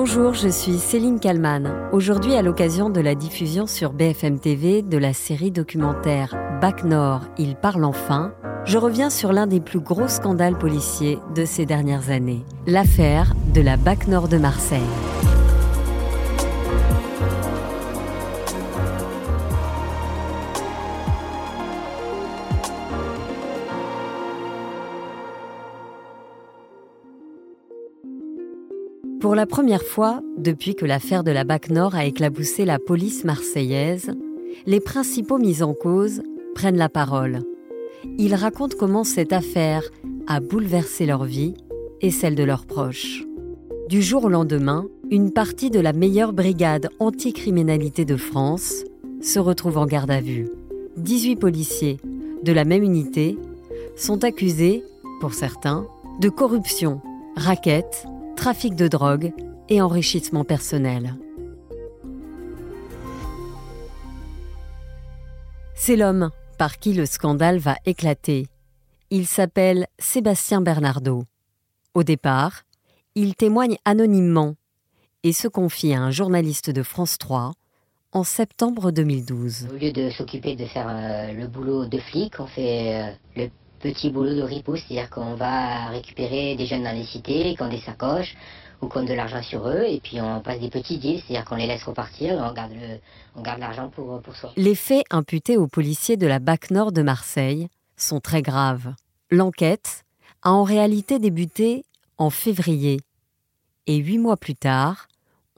Bonjour, je suis Céline Kalman. Aujourd'hui, à l'occasion de la diffusion sur BFM TV de la série documentaire Bac Nord, il parle enfin, je reviens sur l'un des plus gros scandales policiers de ces dernières années, l'affaire de la Bac Nord de Marseille. Pour la première fois, depuis que l'affaire de la BAC Nord a éclaboussé la police marseillaise, les principaux mis en cause prennent la parole. Ils racontent comment cette affaire a bouleversé leur vie et celle de leurs proches. Du jour au lendemain, une partie de la meilleure brigade anticriminalité de France se retrouve en garde à vue. 18 policiers de la même unité sont accusés, pour certains, de corruption, raquette trafic de drogue et enrichissement personnel. C'est l'homme par qui le scandale va éclater. Il s'appelle Sébastien Bernardo. Au départ, il témoigne anonymement et se confie à un journaliste de France 3 en septembre 2012. Au lieu de s'occuper de faire euh, le boulot de flic, on fait euh, le petit boulot de riposte, c'est-à-dire qu'on va récupérer des jeunes dans les cités, qui ont des sacoches ou qui ont de l'argent sur eux, et puis on passe des petits deals, c'est-à-dire qu'on les laisse repartir, on garde, on garde l'argent pour, pour soi. Les faits imputés aux policiers de la BAC Nord de Marseille sont très graves. L'enquête a en réalité débuté en février, et huit mois plus tard,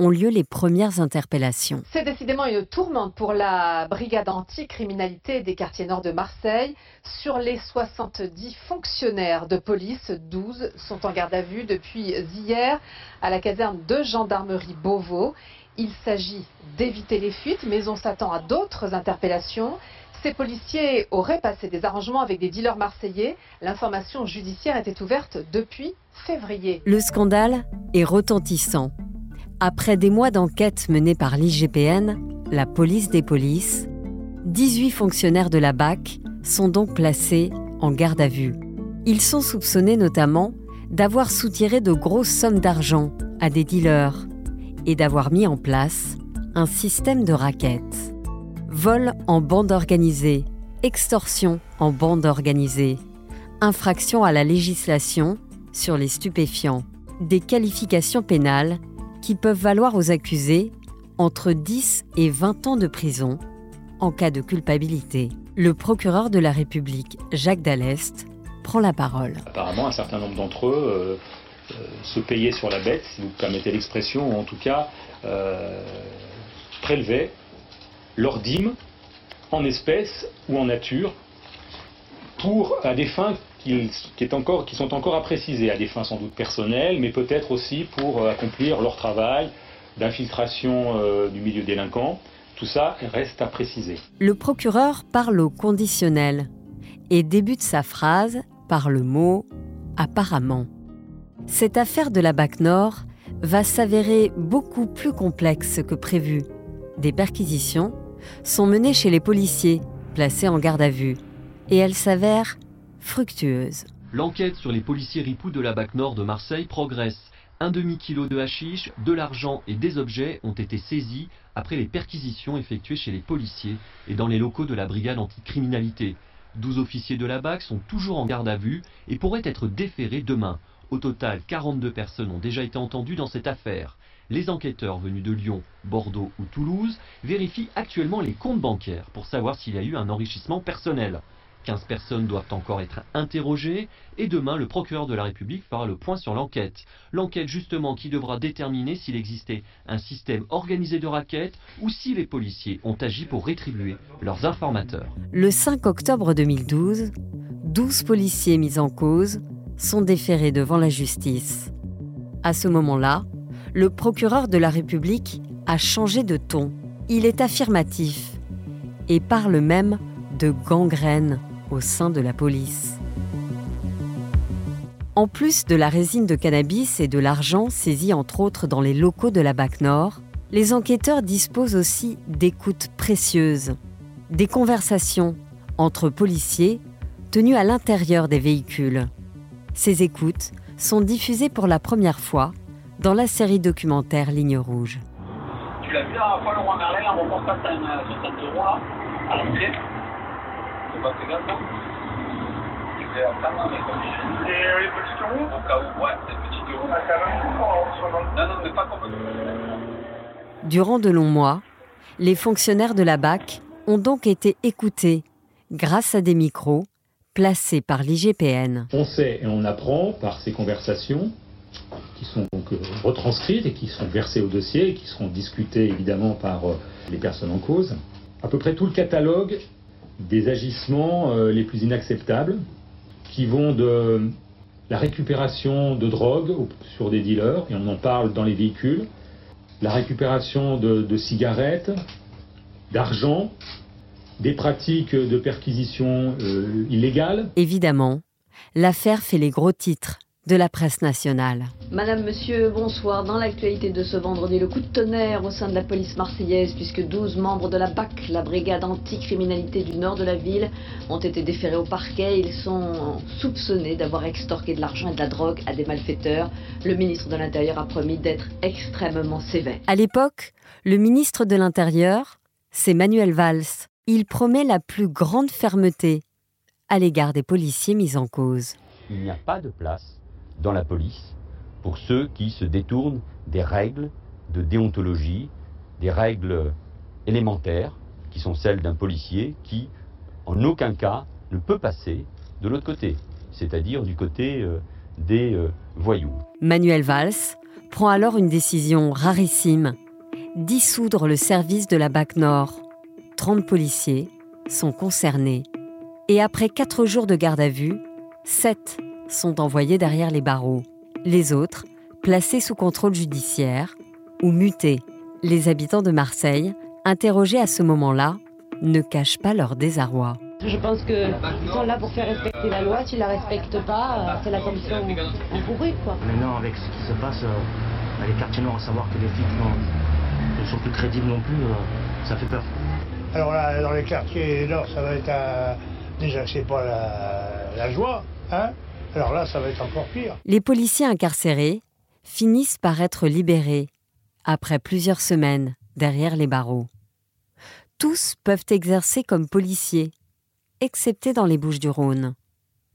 ont lieu les premières interpellations. C'est décidément une tourmente pour la brigade anticriminalité des quartiers nord de Marseille. Sur les 70 fonctionnaires de police, 12 sont en garde à vue depuis hier à la caserne de gendarmerie Beauvau. Il s'agit d'éviter les fuites, mais on s'attend à d'autres interpellations. Ces policiers auraient passé des arrangements avec des dealers marseillais. L'information judiciaire était ouverte depuis février. Le scandale est retentissant. Après des mois d'enquête menée par l'IGPN, la police des polices, 18 fonctionnaires de la BAC sont donc placés en garde à vue. Ils sont soupçonnés notamment d'avoir soutiré de grosses sommes d'argent à des dealers et d'avoir mis en place un système de raquettes. Vol en bande organisée, extorsion en bande organisée, infraction à la législation sur les stupéfiants, des qualifications pénales qui peuvent valoir aux accusés entre 10 et 20 ans de prison en cas de culpabilité. Le procureur de la République, Jacques Dallest, prend la parole. Apparemment, un certain nombre d'entre eux euh, euh, se payaient sur la bête, si vous permettez l'expression, ou en tout cas euh, prélevaient leur dîme en espèces ou en nature pour à des fins qui, sont encore à préciser, à des fins sans doute personnelles, mais peut-être aussi pour euh, accomplir leur travail d'infiltration euh, du milieu délinquant. Tout ça reste à préciser. Le procureur parle au conditionnel et débute sa phrase par le mot apparemment. Cette affaire de la BAC Nord va s'avérer beaucoup plus complexe que prévu. Des perquisitions sont menées chez les policiers placés en garde à vue et elles s'avèrent fructueuse. L'enquête sur les policiers ripoux de la BAC Nord de Marseille progresse. Un demi-kilo de hashish, de l'argent et des objets ont été saisis après les perquisitions effectuées chez les policiers et dans les locaux de la brigade anticriminalité. 12 officiers de la BAC sont toujours en garde à vue et pourraient être déférés demain. Au total, 42 personnes ont déjà été entendues dans cette affaire. Les enquêteurs venus de Lyon, Bordeaux ou Toulouse vérifient actuellement les comptes bancaires pour savoir s'il y a eu un enrichissement personnel. 15 personnes doivent encore être interrogées et demain le procureur de la République fera le point sur l'enquête. L'enquête justement qui devra déterminer s'il existait un système organisé de raquettes ou si les policiers ont agi pour rétribuer leurs informateurs. Le 5 octobre 2012, 12 policiers mis en cause sont déférés devant la justice. À ce moment-là, le procureur de la République a changé de ton. Il est affirmatif et parle même de gangrène au sein de la police. En plus de la résine de cannabis et de l'argent saisis entre autres dans les locaux de la BAC Nord, les enquêteurs disposent aussi d'écoutes précieuses, des conversations entre policiers tenues à l'intérieur des véhicules. Ces écoutes sont diffusées pour la première fois dans la série documentaire Ligne Rouge. Durant de longs mois, les fonctionnaires de la BAC ont donc été écoutés grâce à des micros placés par l'IGPN. On sait et on apprend par ces conversations qui sont donc euh, retranscrites et qui sont versées au dossier et qui seront discutées évidemment par euh, les personnes en cause. À peu près tout le catalogue des agissements euh, les plus inacceptables qui vont de la récupération de drogue sur des dealers, et on en parle dans les véhicules, la récupération de, cigarettes, d'argent, des pratiques de perquisition euh, illégales. Évidemment, l'affaire fait les gros titres de la presse nationale. Madame, monsieur, bonsoir. Dans l'actualité de ce vendredi, le coup de tonnerre au sein de la police marseillaise, puisque 12 membres de la BAC, la brigade anticriminalité du nord de la ville, ont été déférés au parquet. Ils sont soupçonnés d'avoir extorqué de l'argent et de la drogue à des malfaiteurs. Le ministre de l'Intérieur a promis d'être extrêmement sévère. À l'époque, le ministre de l'Intérieur, c'est Manuel Valls. Il promet la plus grande fermeté à l'égard des policiers mis en cause. Il n'y a pas de place dans la police pour ceux qui se détournent des règles de déontologie, des règles élémentaires qui sont celles d'un policier qui, en aucun cas, ne peut passer de l'autre côté, c'est-à-dire du côté euh, des euh, voyous. Manuel Valls prend alors une décision rarissime dissoudre le service de la BAC Nord. 30 policiers sont concernés et après quatre jours de garde à vue, 7 sont envoyés derrière les barreaux. Les autres, placés sous contrôle judiciaire ou mutés. Les habitants de Marseille, interrogés à ce moment-là, ne cachent pas leur désarroi. Je pense qu'ils sont là pour faire respecter la loi. S'ils la respectent pas, euh, c'est la condition encourue. Quoi. Maintenant, avec ce qui se passe, euh, les quartiers noirs, à savoir que les flics ne sont plus crédibles non plus, euh, ça fait peur. Alors là, dans les quartiers nord, ça va être un... déjà, c'est pas la, la joie, hein alors là, ça va être encore pire. Les policiers incarcérés finissent par être libérés après plusieurs semaines derrière les barreaux. Tous peuvent exercer comme policiers, excepté dans les Bouches du Rhône.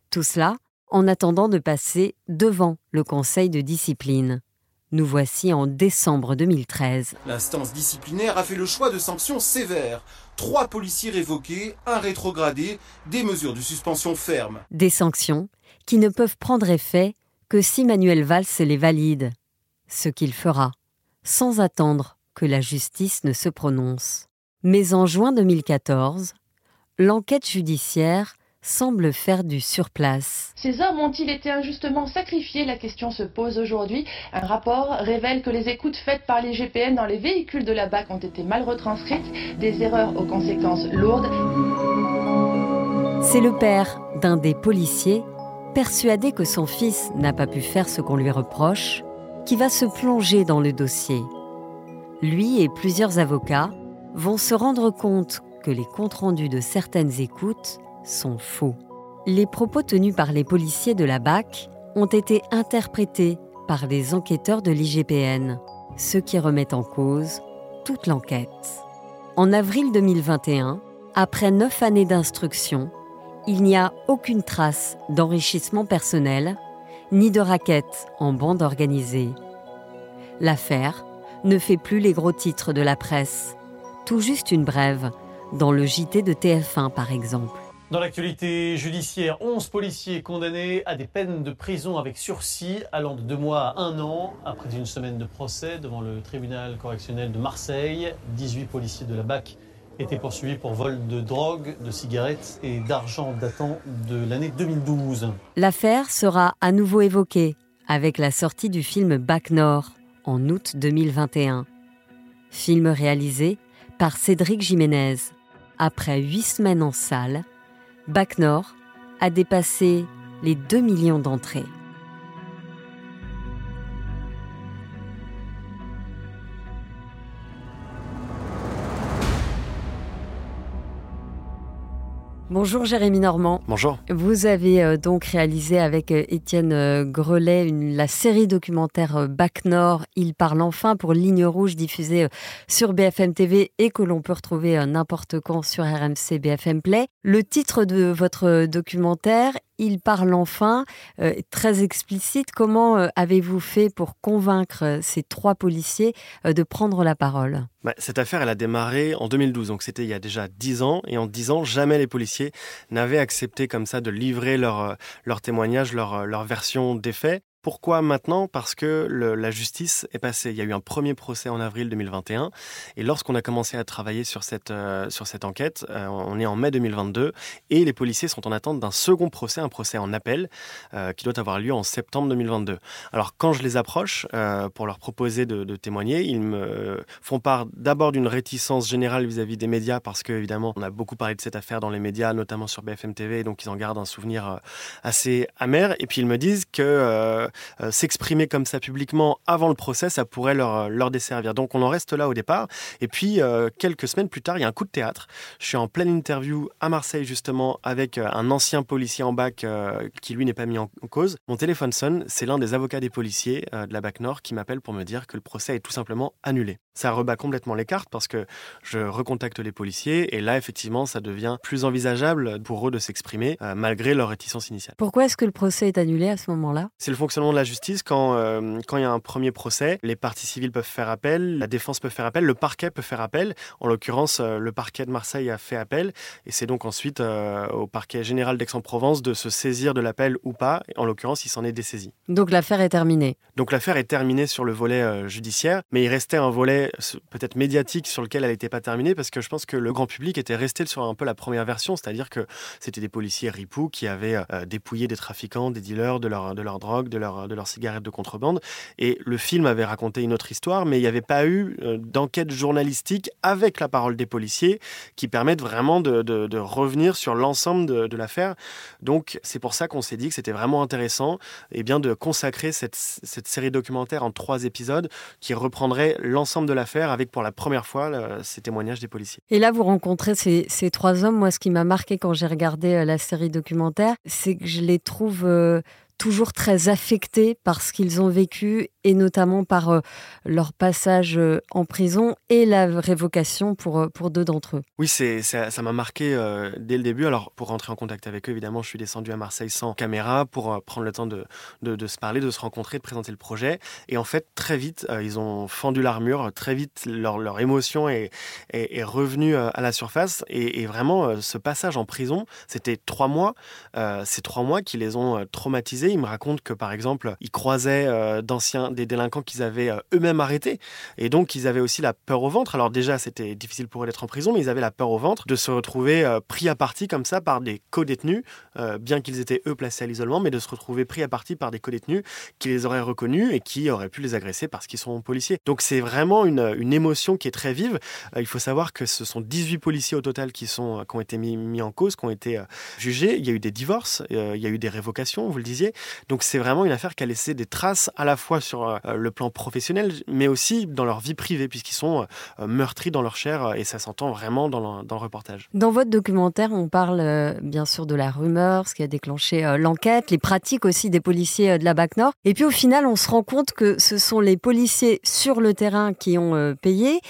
Tout cela en attendant de passer devant le Conseil de discipline. Nous voici en décembre 2013. L'instance disciplinaire a fait le choix de sanctions sévères. Trois policiers révoqués, un rétrogradé, des mesures de suspension fermes. Des sanctions qui ne peuvent prendre effet que si Manuel Valls les valide, ce qu'il fera, sans attendre que la justice ne se prononce. Mais en juin 2014, l'enquête judiciaire semble faire du surplace. Ces hommes ont-ils été injustement sacrifiés? La question se pose aujourd'hui. Un rapport révèle que les écoutes faites par les GPN dans les véhicules de la BAC ont été mal retranscrites, des erreurs aux conséquences lourdes. C'est le père d'un des policiers persuadé que son fils n'a pas pu faire ce qu'on lui reproche, qui va se plonger dans le dossier. Lui et plusieurs avocats vont se rendre compte que les comptes rendus de certaines écoutes sont faux. Les propos tenus par les policiers de la BAC ont été interprétés par les enquêteurs de l'IGPN, ce qui remet en cause toute l'enquête. En avril 2021, après neuf années d'instruction, il n'y a aucune trace d'enrichissement personnel ni de raquettes en bande organisée. L'affaire ne fait plus les gros titres de la presse, tout juste une brève, dans le JT de TF1 par exemple. Dans l'actualité judiciaire, 11 policiers condamnés à des peines de prison avec sursis allant de deux mois à un an après une semaine de procès devant le tribunal correctionnel de Marseille. 18 policiers de la BAC était poursuivi pour vol de drogue, de cigarettes et d'argent datant de l'année 2012. L'affaire sera à nouveau évoquée avec la sortie du film Bac Nord en août 2021. Film réalisé par Cédric Jiménez. Après huit semaines en salle, Bac Nord a dépassé les 2 millions d'entrées. Bonjour Jérémy Normand. Bonjour. Vous avez euh, donc réalisé avec euh, Étienne euh, Grelet la série documentaire Bac Nord, Il parle enfin pour Ligne Rouge diffusée sur BFM TV et que l'on peut retrouver n'importe quand sur RMC BFM Play. Le titre de votre documentaire, il parle enfin, très explicite. Comment avez-vous fait pour convaincre ces trois policiers de prendre la parole? Bah, Cette affaire, elle a démarré en 2012, donc c'était il y a déjà dix ans. Et en dix ans, jamais les policiers n'avaient accepté comme ça de livrer leur, euh, témoignage, leur, euh, leur version des faits. Pourquoi maintenant? Parce que la justice est passée. Il y a eu un premier procès en avril 2021. Et lorsqu'on a commencé à travailler sur cette, euh, enquête, euh, on est en mai 2022. Et les policiers sont en attente d'un second procès, un procès en appel, euh, qui doit avoir lieu en septembre 2022. Alors quand je les approche pour leur proposer de, témoigner, ils me font part d'abord d'une réticence générale vis-à-vis des médias, parce qu'évidemment, on a beaucoup parlé de cette affaire dans les médias, notamment sur BFM TV, donc ils en gardent un souvenir assez amer. Et puis ils me disent que s'exprimer comme ça publiquement avant le procès, ça pourrait leur, euh, leur desservir. Donc on en reste là au départ. Et puis euh, quelques semaines plus tard, il y a un coup de théâtre. Je suis en pleine interview à Marseille justement avec un ancien policier en bac qui lui n'est pas mis en cause. Mon téléphone sonne, c'est l'un des avocats des policiers de la BAC Nord qui m'appelle pour me dire que le procès est tout simplement annulé. Ça rebat complètement les cartes parce que je recontacte les policiers et là effectivement ça devient plus envisageable pour eux de s'exprimer malgré leur réticence initiale. Pourquoi est-ce que le procès est annulé à ce moment-là? C'est le fonctionnement de la justice, quand, euh, quand il y a un premier procès, les parties civiles peuvent faire appel, la défense peut faire appel, le parquet peut faire appel. En l'occurrence, euh, le parquet de Marseille a fait appel et c'est donc ensuite euh, au parquet général d'Aix-en-Provence de se saisir de l'appel ou pas. En l'occurrence, il s'en est dessaisi. Donc l'affaire est terminée. Donc l'affaire est terminée sur le volet judiciaire, mais il restait un volet peut-être médiatique sur lequel elle n'était pas terminée parce que je pense que le grand public était resté sur un peu la première version, c'est-à-dire que c'était des policiers ripoux qui avaient dépouillé des trafiquants, des dealers de leur, de leur drogue, de leur, de leurs cigarettes de contrebande. Et le film avait raconté une autre histoire, mais il n'y avait pas eu euh, d'enquête journalistique avec la parole des policiers qui permettent vraiment de, revenir sur l'ensemble de, l'affaire. Donc c'est pour ça qu'on s'est dit que c'était vraiment intéressant eh bien, de consacrer cette, série documentaire en trois épisodes qui reprendrait l'ensemble de l'affaire avec pour la première fois ces témoignages des policiers. Et là, vous rencontrez ces, trois hommes. Moi, ce qui m'a marqué quand j'ai regardé euh, la série documentaire, c'est que je les trouve... Euh, toujours très affectés par ce qu'ils ont vécu et notamment par euh, leur passage euh, en prison et la révocation pour, euh, pour deux d'entre eux. Oui, c'est, ça, m'a marqué dès le début. Alors, pour rentrer en contact avec eux, évidemment, je suis descendu à Marseille sans caméra pour prendre le temps de, de, se parler, de se rencontrer, de présenter le projet. Et en fait, très vite, ils ont fendu l'armure. Très vite, leur, leur émotion est, est, revenue à la surface. Et, et vraiment, ce passage en prison, c'était trois mois. ces trois mois qui les ont traumatisés. Ils me racontent que, par exemple, ils croisaient d'anciens des délinquants qu'ils avaient euh, eux-mêmes arrêtés. Et donc, ils avaient aussi la peur au ventre. Alors déjà, c'était difficile pour eux d'être en prison, mais ils avaient la peur au ventre de se retrouver euh, pris à partie comme ça par des co-détenus, euh, bien qu'ils étaient eux placés à l'isolement, mais de se retrouver pris à partie par des co-détenus qui les auraient reconnus et qui auraient pu les agresser parce qu'ils sont policiers. Donc c'est vraiment une, une, émotion qui est très vive. il faut savoir que ce sont 18 policiers au total qui, sont, qui ont été mis, mis en cause, qui ont été jugés. Il y a eu des divorces, il y a eu des révocations, vous le disiez. Donc c'est vraiment une affaire qui a laissé des traces à la fois sur euh, le plan professionnel, mais aussi dans leur vie privée, puisqu'ils sont euh, meurtris dans leur chair, et ça s'entend vraiment dans le, reportage. Dans votre documentaire, on parle euh, bien sûr de la rumeur, ce qui a déclenché l'enquête, les pratiques aussi des policiers de la BAC Nord. Et puis au final, on se rend compte que ce sont les policiers sur le terrain qui ont payé.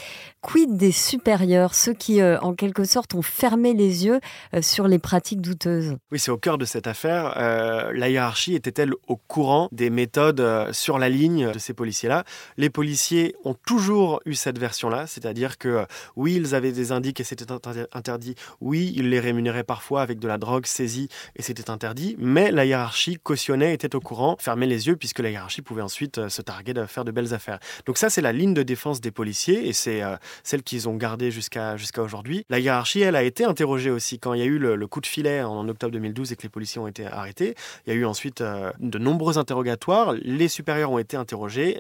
Quid des supérieurs, ceux qui, en quelque sorte, ont fermé les yeux sur les pratiques douteuses? Oui, c'est au cœur de cette affaire. la hiérarchie était-elle au courant des méthodes sur la ligne de ces policiers-là. Les policiers ont toujours eu cette version-là, c'est-à-dire que euh, oui, ils avaient des indices et c'était interdit, oui, ils les rémunéraient parfois avec de la drogue saisie et c'était interdit, mais la hiérarchie cautionnait, était au courant, fermait les yeux puisque la hiérarchie pouvait ensuite euh, se targuer de faire de belles affaires. Donc ça, c'est la ligne de défense des policiers et c'est euh, celle qu'ils ont gardée jusqu'à jusqu'à aujourd'hui. La hiérarchie, elle a été interrogée aussi quand il y a eu le, coup de filet en octobre 2012 et que les policiers ont été arrêtés. Il y a eu ensuite de nombreux interrogatoires. Les supérieurs ont été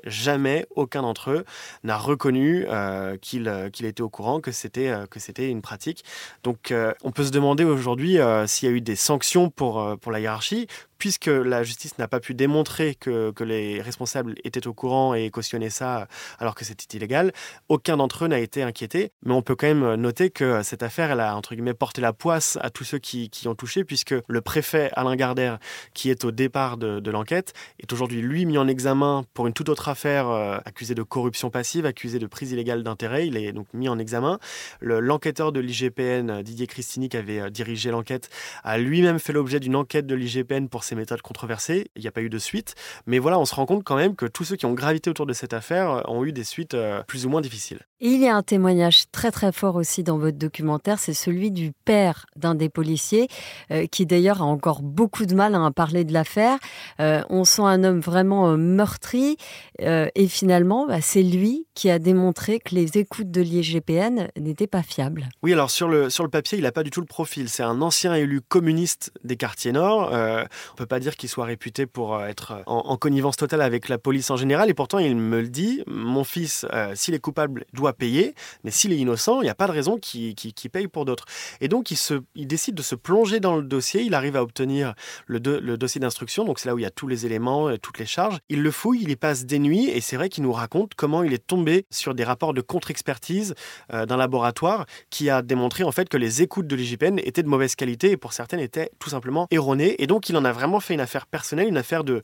jamais aucun d'entre eux n'a reconnu euh, euh, qu'il était au courant que c'était euh, une pratique. Donc on peut se demander aujourd'hui s'il y a eu des sanctions pour la hiérarchie puisque la justice n'a pas pu démontrer que, les responsables étaient au courant et cautionnaient ça alors que c'était illégal, aucun d'entre eux n'a été inquiété. Mais on peut quand même noter que cette affaire, elle a entre guillemets porté la poisse à tous ceux qui, qui ont touché, puisque le préfet Alain Gardère, qui est au départ de, l'enquête, est aujourd'hui lui mis en examen pour une toute autre affaire, euh, accusé de corruption passive, accusé de prise illégale d'intérêt. Il est donc mis en examen. L'enquêteur de l'IGPN, Didier Christini, qui avait euh, dirigé l'enquête, a lui-même fait l'objet d'une enquête de l'IGPN pour ses méthodes controversées. Il n'y a pas eu de suite. Mais voilà, on se rend compte quand même que tous ceux qui ont gravité autour de cette affaire euh, ont eu des suites plus ou moins difficiles. Il y a un témoignage très très fort aussi dans votre documentaire, c'est celui du père d'un des policiers, euh, qui d'ailleurs a encore beaucoup de mal à parler de l'affaire. Euh, on sent un homme vraiment euh, meurtri, et finalement, bah, c'est lui qui a démontré que les écoutes de l'IGPN n'étaient pas fiables. Oui, alors sur le, sur le papier, il n'a pas du tout le profil. C'est un ancien élu communiste des quartiers nord. on ne peut pas dire qu'il soit réputé pour être en, en, connivence totale avec la police en général, et pourtant il me le dit, mon fils, s'il est coupable, doit payer, mais s'il est innocent, il n'y a pas de raison qu'il paye pour d'autres. Et donc, il, décide de se plonger dans le dossier. Il arrive à obtenir le, dossier d'instruction. Donc, c'est là où il y a tous les éléments, toutes les charges. Il le fouille, il y passe des nuits. Et c'est vrai qu'il nous raconte comment il est tombé sur des rapports de contre-expertise euh, d'un laboratoire qui a démontré en fait que les écoutes de l'IGPN étaient de mauvaise qualité et pour certaines étaient tout simplement erronées. Et donc, il en a vraiment fait une affaire personnelle, une affaire de,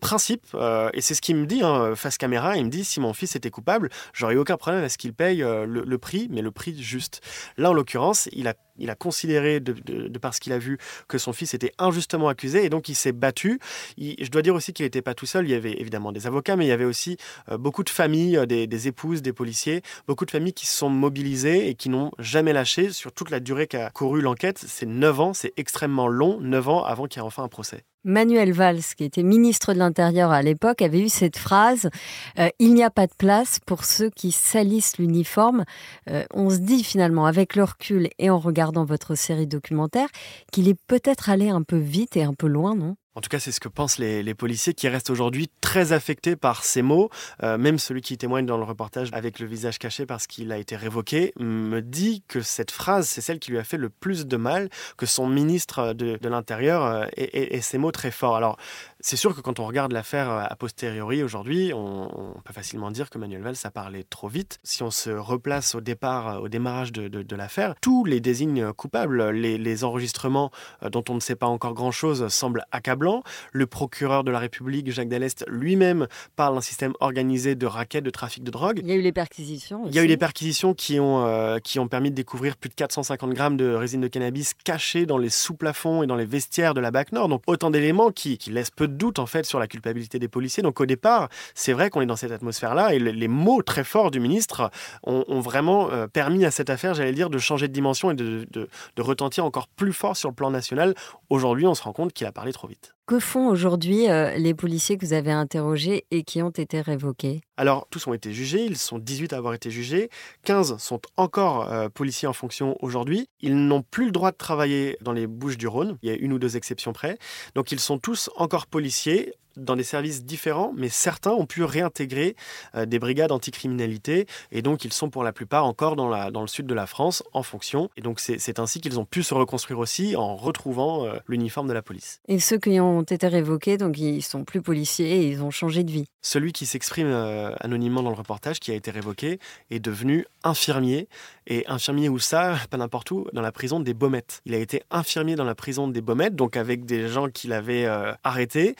principe. Euh, et c'est ce qu'il me dit hein, face caméra. Il me dit si mon fils était coupable, j'aurais aucun problème à qu'il paye euh, le, prix, mais le prix juste. Là, en l'occurrence, il a il a considéré, de, de, par ce qu'il a vu, que son fils était injustement accusé et donc il s'est battu. je dois dire aussi qu'il n'était pas tout seul. Il y avait évidemment des avocats, mais il y avait aussi euh, beaucoup de familles, euh, des, épouses, des policiers, beaucoup de familles qui se sont mobilisées et qui n'ont jamais lâché sur toute la durée qu'a couru l'enquête. C'est 9 ans, c'est extrêmement long, 9 ans avant qu'il y ait enfin un procès. Manuel Valls, qui était ministre de l'Intérieur à l'époque, avait eu cette phrase euh, Il n'y a pas de place pour ceux qui salissent l'uniforme. on se dit finalement, avec le recul et en regardant votre série documentaire qu'il est peut-être allé un peu vite et un peu loin, non? En tout cas, c'est ce que pensent les, policiers qui restent aujourd'hui très affectés par ces mots. Euh, même celui qui témoigne dans le reportage avec le visage caché parce qu'il a été révoqué me dit que cette phrase, c'est celle qui lui a fait le plus de mal, que son ministre de, l'Intérieur euh, ait, ces mots très forts. Alors, c'est sûr que quand on regarde l'affaire euh, a posteriori aujourd'hui, on, peut facilement dire que Manuel Valls a parlé trop vite. Si on se replace au départ, au démarrage de, l'affaire, tous les désignes coupables, les, les enregistrements dont on ne sait pas encore grand-chose semblent accablants le procureur de la République, Jacques Dallest, lui-même parle d'un système organisé de raquettes, de trafic de drogue. Il y a eu les perquisitions. Il y a eu les perquisitions qui ont, euh, qui ont permis de découvrir plus de 450 grammes de résine de cannabis cachés dans les sous-plafonds et dans les vestiaires de la BAC Nord. Donc autant d'éléments qui, laissent peu de doute en fait sur la culpabilité des policiers. Donc au départ, c'est vrai qu'on est dans cette atmosphère-là et les, mots très forts du ministre ont, vraiment euh, permis à cette affaire, j'allais dire, de changer de dimension et de, retentir encore plus fort sur le plan national. Aujourd'hui, on se rend compte qu'il a parlé trop vite. Que font aujourd'hui euh, les policiers que vous avez interrogés et qui ont été révoqués? Alors, tous ont été jugés, ils sont 18 à avoir été jugés, 15 sont encore euh, policiers en fonction aujourd'hui. Ils n'ont plus le droit de travailler dans les Bouches du Rhône, il y a une ou deux exceptions près. Donc, ils sont tous encore policiers dans des services différents, mais certains ont pu réintégrer euh, des brigades anticriminalité, et donc ils sont pour la plupart encore dans, la, dans le sud de la France en fonction. Et donc c'est ainsi qu'ils ont pu se reconstruire aussi en retrouvant l'uniforme de la police. Et ceux qui ont été révoqués, donc ils sont plus policiers et ils ont changé de vie. Celui qui s'exprime euh, anonymement dans le reportage, qui a été révoqué, est devenu infirmier. Et infirmier où ça Pas n'importe où, dans la prison des Baumettes. Il a été infirmier dans la prison des Baumettes, donc avec des gens qui l'avaient euh, arrêté.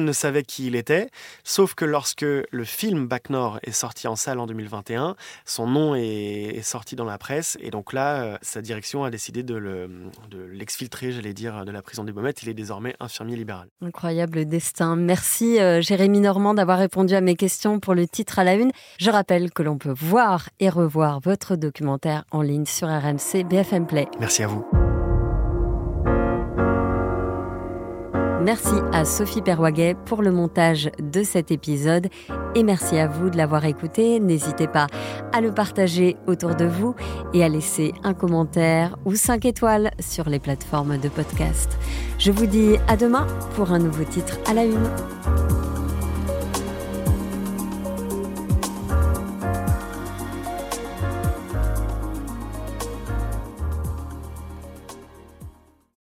Personne ne savait qui il était, sauf que lorsque le film Bac Nord est sorti en salle en 2021, son nom est, sorti dans la presse. Et donc là, euh, sa direction a décidé de l'exfiltrer, j'allais dire, de la prison des Baumettes. Il est désormais infirmier libéral. Incroyable destin. Merci Jérémy Normand d'avoir répondu à mes questions pour le titre à la une. Je rappelle que l'on peut voir et revoir votre documentaire en ligne sur RMC BFM Play. Merci à vous. Merci à Sophie Perwaguet pour le montage de cet épisode et merci à vous de l'avoir écouté. N'hésitez pas à le partager autour de vous et à laisser un commentaire ou 5 étoiles sur les plateformes de podcast. Je vous dis à demain pour un nouveau titre à la une.